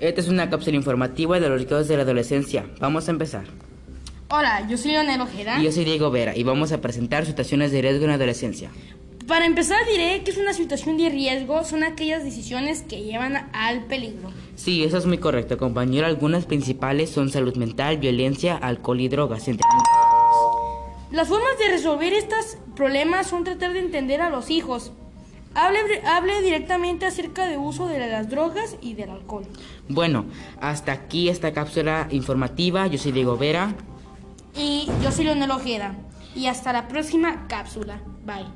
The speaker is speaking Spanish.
Esta es una cápsula informativa de los riesgos de la adolescencia. Vamos a empezar. Hola, yo soy Leonel Ojeda. Y yo soy Diego Vera y vamos a presentar situaciones de riesgo en la adolescencia. Para empezar diré que es una situación de riesgo, son aquellas decisiones que llevan al peligro. Sí, eso es muy correcto, compañero. Algunas principales son salud mental, violencia, alcohol y drogas, entre. Las formas de resolver estos problemas son tratar de entender a los hijos. Hable, hable directamente acerca del uso de las drogas y del alcohol. Bueno, hasta aquí esta cápsula informativa. Yo soy Diego Vera. Y yo soy Leonel Ojeda. Y hasta la próxima cápsula. Bye.